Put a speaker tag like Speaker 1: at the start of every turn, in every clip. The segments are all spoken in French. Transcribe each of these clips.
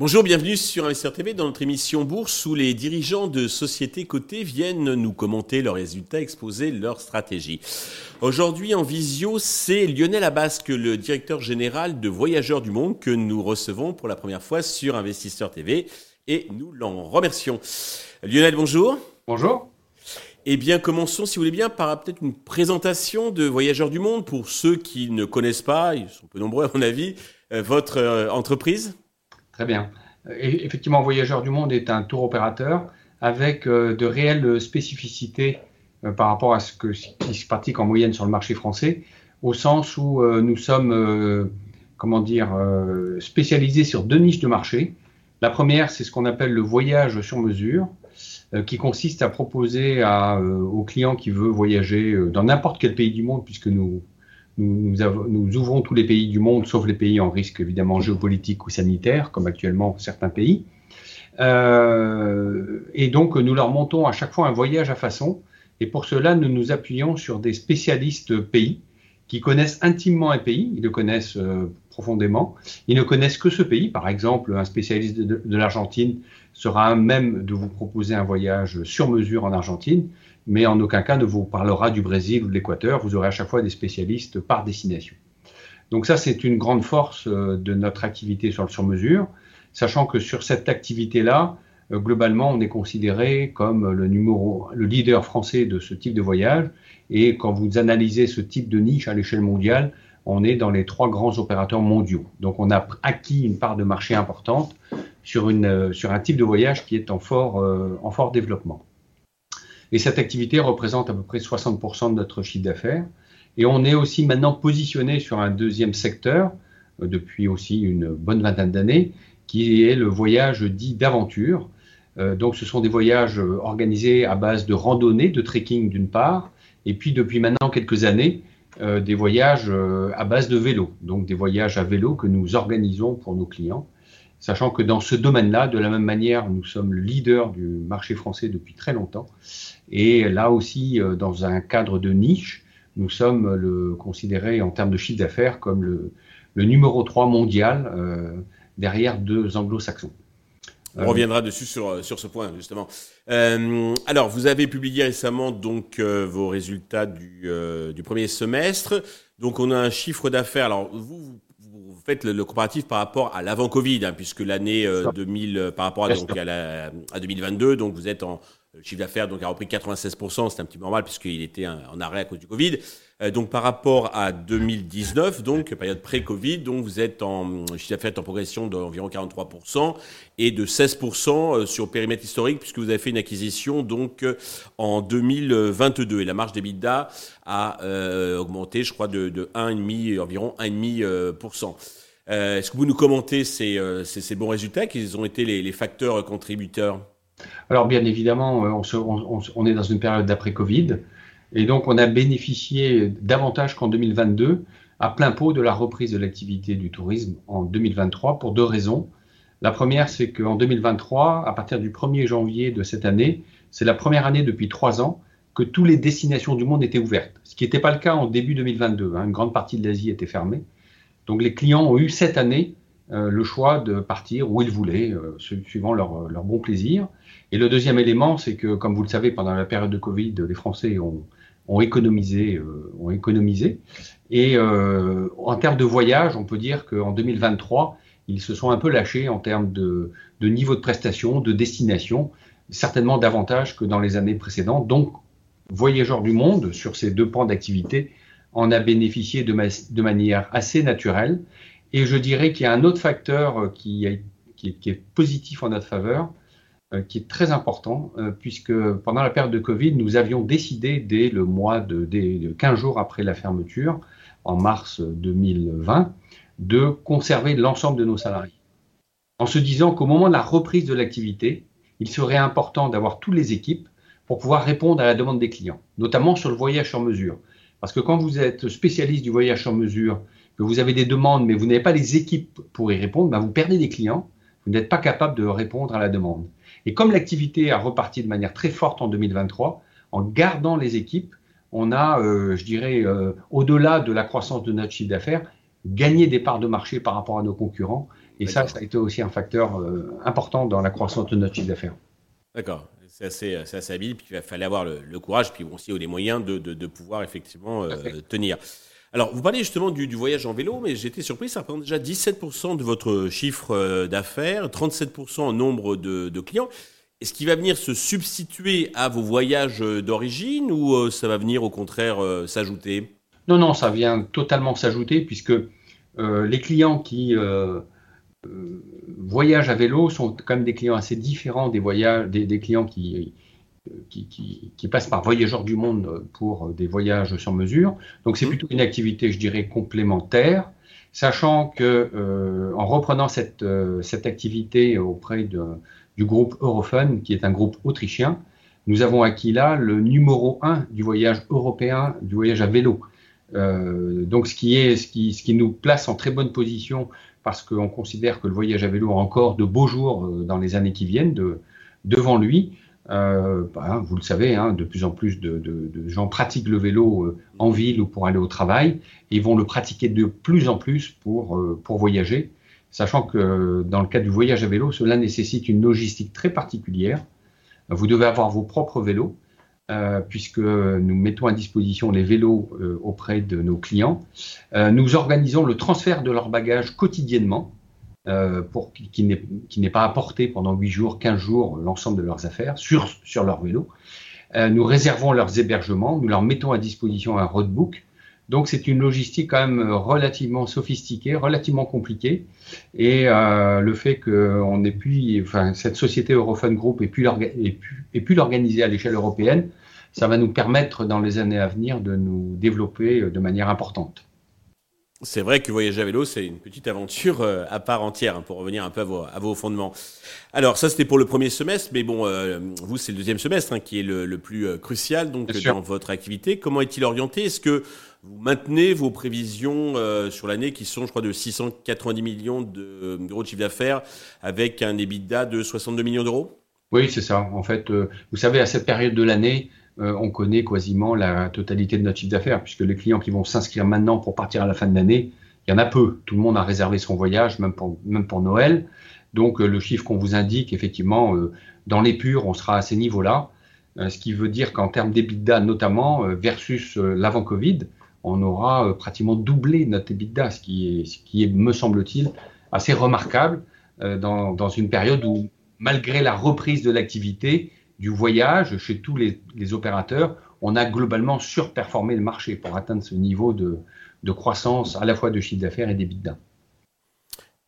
Speaker 1: Bonjour, bienvenue sur Investir TV dans notre émission Bourse où les dirigeants de sociétés cotées viennent nous commenter leurs résultats, exposer leurs stratégies. Aujourd'hui en visio, c'est Lionel Abasque, le directeur général de Voyageurs du Monde que nous recevons pour la première fois sur Investisseur TV et nous l'en remercions. Lionel, bonjour.
Speaker 2: Bonjour.
Speaker 1: Eh bien, commençons, si vous voulez bien, par peut-être une présentation de Voyageurs du Monde pour ceux qui ne connaissent pas, ils sont peu nombreux à mon avis, euh, votre euh, entreprise.
Speaker 2: Très bien. effectivement, Voyageurs du Monde est un tour opérateur avec euh, de réelles spécificités euh, par rapport à ce qui se pratique en moyenne sur le marché français, au sens où euh, nous sommes, comment dire, spécialisés sur deux niches de marché. La première, c'est ce qu'on appelle le voyage sur mesure, qui consiste à proposer à, aux clients qui veulent voyager dans n'importe quel pays du monde, puisque nous nous, ouvrons tous les pays du monde, sauf les pays en risque évidemment géopolitique ou sanitaire, comme actuellement certains pays. Euh, et donc, nous leur montons à chaque fois un voyage à façon. Et pour cela, nous nous appuyons sur des spécialistes pays qui connaissent intimement un pays, ils le connaissent euh, profondément, ils ne connaissent que ce pays. Par exemple, un spécialiste de, l'Argentine sera même de vous proposer un voyage sur mesure en Argentine, mais en aucun cas ne vous parlera du Brésil ou de l'Équateur. Vous aurez à chaque fois des spécialistes par destination. Donc ça, c'est une grande force euh, de notre activité sur le sur-mesure, sachant que sur cette activité-là, euh, globalement, on est considéré comme le numéro, le leader français de ce type de voyage. Et quand vous analysez ce type de niche à l'échelle mondiale, on est dans les trois grands opérateurs mondiaux. Donc on a acquis une part de marché importante sur, euh, un type de voyage qui est en fort, en fort développement. Et cette activité représente à peu près 60% de notre chiffre d'affaires. Et on est aussi maintenant positionné sur un deuxième secteur, euh, depuis aussi une bonne vingtaine d'années, qui est le voyage dit d'aventure. Euh, donc ce sont des voyages euh, organisés à base de randonnée, de trekking d'une part, et puis depuis maintenant quelques années, des voyages à base de vélo, donc des voyages à vélo que nous organisons pour nos clients sachant que dans ce domaine-là, de la même manière, nous sommes le leader du marché français depuis très longtemps. Et là aussi, euh, dans un cadre de niche, nous sommes le, considérés en termes de chiffre d'affaires comme le, numéro 3 mondial euh, derrière deux anglo-saxons.
Speaker 1: On reviendra dessus sur, sur ce point, justement. Euh, alors, vous avez publié récemment donc vos résultats du, du premier semestre. Donc, on a un chiffre d'affaires. Alors, vous, vous faites le, comparatif par rapport à l'avant Covid, hein, puisque l'année 2000 par rapport à, donc, à, la, à 2022, donc vous êtes en le chiffre d'affaires donc a repris 96%, c'est un petit peu normal puisqu'il était en arrêt à cause du Covid. Euh, donc par rapport à 2019, donc période pré-Covid, donc vous êtes en chiffre d'affaires en progression d'environ 43% et de 16% euh, sur périmètre historique puisque vous avez fait une acquisition donc euh, en 2022 et la marge d'EBITDA a augmenté, je crois, de, de 1,5 environ 1,5%. Est-ce que vous nous commentez ces, bons résultats? Quels ont été les facteurs contributeurs?
Speaker 2: Alors bien évidemment, on, est dans une période d'après-Covid, et donc on a bénéficié davantage qu'en 2022 à plein pot de la reprise de l'activité du tourisme en 2023 pour deux raisons. La première, c'est qu'en 2023, à partir du 1er janvier de cette année, c'est la première année depuis trois ans que toutes les destinations du monde étaient ouvertes, ce qui n'était pas le cas en début 2022. Hein. une grande partie de l'Asie était fermée. Donc les clients ont eu cette année euh, le choix de partir où ils voulaient, euh, suivant leur, leur, bon plaisir. Et le deuxième élément, c'est que, comme vous le savez, pendant la période de Covid, les Français ont, ont économisé, euh, ont économisé. Et en termes de voyage, on peut dire qu'en 2023, ils se sont un peu lâchés en termes de, de niveau de prestation, de destination, certainement davantage que dans les années précédentes. Donc, Voyageurs du Monde, sur ces deux pans d'activité, en a bénéficié de, manière assez naturelle. Et je dirais qu'il y a un autre facteur euh, qui, est, positif en notre faveur, euh, qui est très important, euh, puisque pendant la période de Covid, nous avions décidé dès le mois de, dès 15 jours après la fermeture, en mars 2020, de conserver l'ensemble de nos salariés. En se disant qu'au moment de la reprise de l'activité, il serait important d'avoir toutes les équipes pour pouvoir répondre à la demande des clients, notamment sur le voyage sur mesure. Parce que quand vous êtes spécialiste du voyage sur mesure que vous avez des demandes, mais vous n'avez pas les équipes pour y répondre, ben vous perdez des clients, vous n'êtes pas capable de répondre à la demande. Et comme l'activité a reparti de manière très forte en 2023, en gardant les équipes, on a, euh, je dirais, euh, au-delà de la croissance de notre chiffre d'affaires, gagné des parts de marché par rapport à nos concurrents Et ça, ça a été aussi un facteur important dans la croissance de notre chiffre d'affaires.
Speaker 1: D'accord. C'est assez, assez, habile. Puis il fallait avoir le, courage, puis aussi les moyens de, de, pouvoir effectivement tenir. Alors, vous parlez justement du, voyage en vélo, mais j'étais surpris, ça représente déjà 17% de votre chiffre d'affaires, 37% en nombre de, clients. Est-ce qu'il va venir se substituer à vos voyages d'origine ou euh, ça va venir au contraire euh, s'ajouter?
Speaker 2: Non, non, ça vient totalement s'ajouter puisque euh, les clients qui voyagent à vélo sont quand même des clients assez différents des, voyages, des, clients qui, qui, passent par Voyageurs du Monde pour des voyages sur mesure. Donc c'est mmh. plutôt une activité, je dirais, complémentaire, sachant que en reprenant cette, cette activité auprès de du groupe Eurofun, qui est un groupe autrichien. Nous avons acquis là le numéro un du voyage européen, du voyage à vélo. Euh, donc, ce qui, est, ce, qui, ce qui nous place en très bonne position parce qu'on considère que le voyage à vélo a encore de beaux jours euh, dans les années qui viennent de, devant lui. Euh, bah, vous le savez, hein, de plus en plus de, de, de, gens pratiquent le vélo euh, en ville ou pour aller au travail et vont le pratiquer de plus en plus pour, euh, pour voyager sachant que dans le cas du voyage à vélo, cela nécessite une logistique très particulière. Vous devez avoir vos propres vélos, euh, puisque nous mettons à disposition les vélos euh, auprès de nos clients. Euh, nous organisons le transfert de leurs bagages quotidiennement, pour qui n'est pas apporté pendant 8 jours, 15 jours, l'ensemble de leurs affaires sur, leur vélo. nous réservons leurs hébergements, nous leur mettons à disposition un roadbook donc c'est une logistique quand même relativement sophistiquée, relativement compliquée. Et euh, le fait qu'on ait pu, cette société Eurofund Group ait pu l'organiser à l'échelle européenne, ça va nous permettre dans les années à venir de nous développer de manière importante.
Speaker 1: C'est vrai que voyager à vélo, c'est une petite aventure euh, à part entière, hein, pour revenir un peu à vos, fondements. Alors ça, c'était pour le premier semestre, mais bon, euh, vous, c'est le deuxième semestre hein, qui est le, plus euh, crucial donc dans votre activité. Comment est-il orienté? Est-ce que vous maintenez vos prévisions sur l'année qui sont, je crois, de 690 millions d'euros de chiffre d'affaires avec un EBITDA de 62 millions d'euros?
Speaker 2: Oui, c'est ça. En fait, vous savez, à cette période de l'année, euh, on connaît quasiment la totalité de notre chiffre d'affaires, puisque les clients qui vont s'inscrire maintenant pour partir à la fin de l'année, il y en a peu. Tout le monde a réservé son voyage, même pour, Noël. Donc euh, le chiffre qu'on vous indique, effectivement, euh, dans les purs, on sera à ces niveaux-là. ce qui veut dire qu'en termes d'EBITDA notamment, versus l'avant-Covid, on aura pratiquement doublé notre EBITDA, ce qui est, ce qui me semble-t-il, assez remarquable dans une période où, malgré la reprise de l'activité, du voyage chez tous les, opérateurs, on a globalement surperformé le marché pour atteindre ce niveau de, croissance à la fois de chiffre d'affaires et d'EBITDA.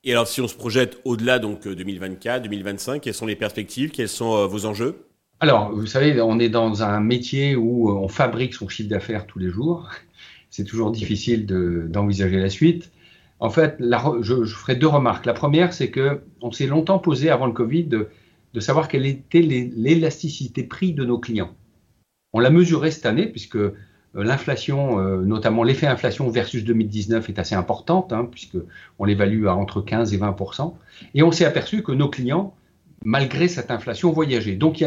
Speaker 1: Et alors, si on se projette au-delà donc 2024, 2025, quelles sont les perspectives? Quels sont euh, vos enjeux?
Speaker 2: Alors, vous savez, on est dans un métier où euh, on fabrique son chiffre d'affaires tous les jours. C'est toujours difficile d'envisager la suite. En fait, je, je, ferai deux remarques. La première, c'est que on s'est longtemps posé avant le Covid de savoir quelle était l'élasticité prix de nos clients. On l'a mesuré cette année puisque euh, l'inflation, euh, notamment l'effet inflation versus 2019 est assez importante, hein, puisque l'évalue à entre 15 et 20% Et on s'est aperçu que nos clients, malgré cette inflation, voyageaient. Donc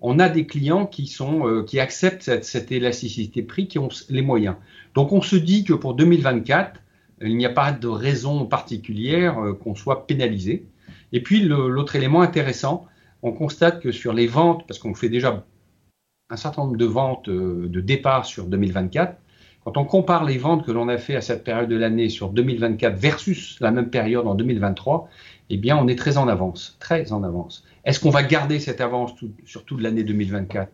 Speaker 2: on a des clients qui sont euh, qui acceptent cette, élasticité prix, qui ont les moyens. Donc on se dit que pour 2024, il n'y a pas de raison particulière qu'on soit pénalisé. Et puis l'autre élément intéressant, on constate que sur les ventes, parce qu'on fait déjà un certain nombre de ventes euh, de départ sur 2024, quand on compare les ventes que l'on a fait à cette période de l'année sur 2024 versus la même période en 2023, eh bien, on est très en avance, très en avance. Est-ce qu'on va garder cette avance sur toute l'année 2024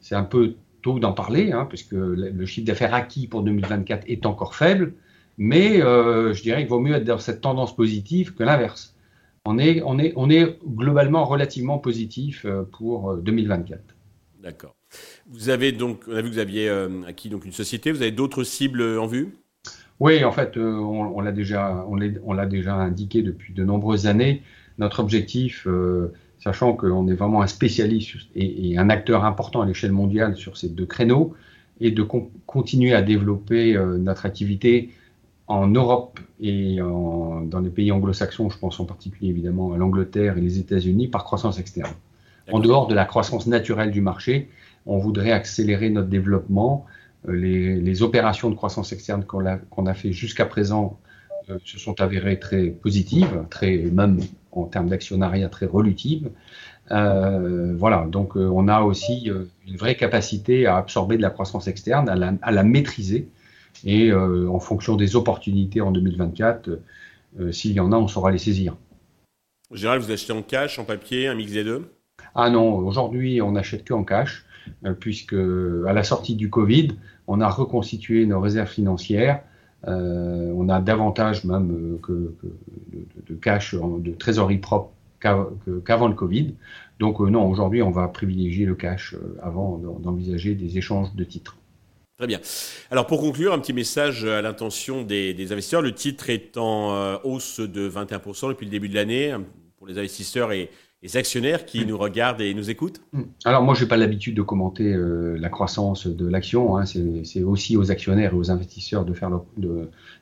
Speaker 2: C'est un peu tôt d'en parler, hein, puisque le chiffre d'affaires acquis pour 2024 est encore faible, mais euh, je dirais qu'il vaut mieux être dans cette tendance positive que l'inverse on est, on est, on est globalement relativement positif euh, pour 2024. Euh,
Speaker 1: D'accord. Vous avez donc, on a vu que vous aviez euh, acquis donc une société. Vous avez d'autres cibles en vue?
Speaker 2: Oui, en fait, on, l'a déjà, on l'a déjà indiqué depuis de nombreuses années. Notre objectif, sachant qu'on est vraiment un spécialiste et, un acteur important à l'échelle mondiale sur ces deux créneaux, est de continuer à développer notre activité en Europe et dans les pays anglo-saxons, je pense en particulier évidemment à l'Angleterre et les États-Unis, par croissance externe. En dehors de la croissance naturelle du marché, on voudrait accélérer notre développement. Euh, les, opérations de croissance externe qu'on a, fait jusqu'à présent se sont avérées très positives, très même en termes d'actionnariat très relutives. voilà, donc on a aussi une vraie capacité à absorber de la croissance externe, à la, à la maîtriser, et en fonction des opportunités en 2024, s'il y en a, on saura les saisir.
Speaker 1: En général, vous achetez en cash, en papier, un mix des deux?
Speaker 2: Ah non, aujourd'hui, on n'achète que en cash, euh, puisque à la sortie du Covid, on a reconstitué nos réserves financières. Euh, on a davantage même euh, que, de, cash, de trésorerie propre qu'avant le Covid. Donc non, aujourd'hui, on va privilégier le cash avant d'envisager des échanges de titres.
Speaker 1: Très bien. Alors pour conclure, un petit message à l'intention des, investisseurs. Le titre est en hausse de 21% depuis le début de l'année pour les investisseurs et les actionnaires qui nous regardent et nous écoutent
Speaker 2: mm. Alors moi, je n'ai pas l'habitude de commenter euh, la croissance de l'action. Hein. C'est aussi aux actionnaires et aux investisseurs de faire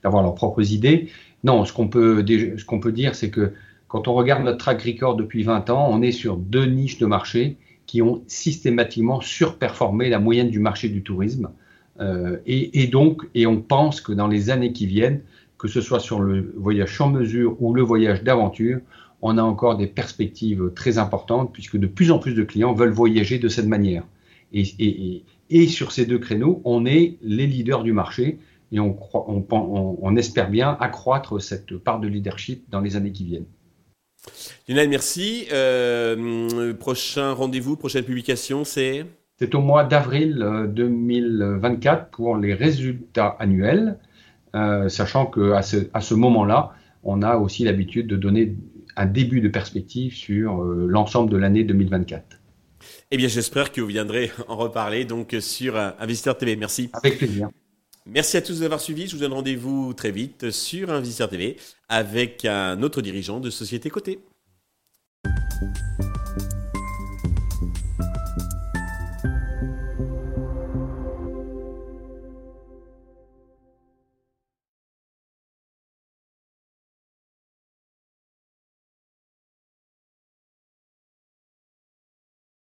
Speaker 2: d'avoir leurs propres idées. Non, ce qu'on peut, ce qu'on peut dire, c'est que quand on regarde notre track record depuis 20 ans, on est sur deux niches de marché qui ont systématiquement surperformé la moyenne du marché du tourisme. Euh, et, donc, et on pense que dans les années qui viennent, que ce soit sur le voyage sans mesure ou le voyage d'aventure, on a encore des perspectives très importantes puisque de plus en plus de clients veulent voyager de cette manière. Et, sur ces deux créneaux, on est les leaders du marché et on, on, espère bien accroître cette part de leadership dans les années qui viennent.
Speaker 1: Lionel, merci. Euh, prochain rendez-vous, prochaine publication, c'est?
Speaker 2: C'est au mois d'avril 2024 euh, pour les résultats annuels, euh, sachant qu'à ce, à ce moment-là, on a aussi l'habitude de donner un début de perspective sur euh, l'ensemble de l'année 2024.
Speaker 1: Eh bien, j'espère que vous viendrez en reparler donc sur Investisseur TV. Merci.
Speaker 2: Avec plaisir.
Speaker 1: Merci à tous d'avoir suivi. Je vous donne rendez-vous très vite sur Investisseur TV avec un autre dirigeant de société cotée.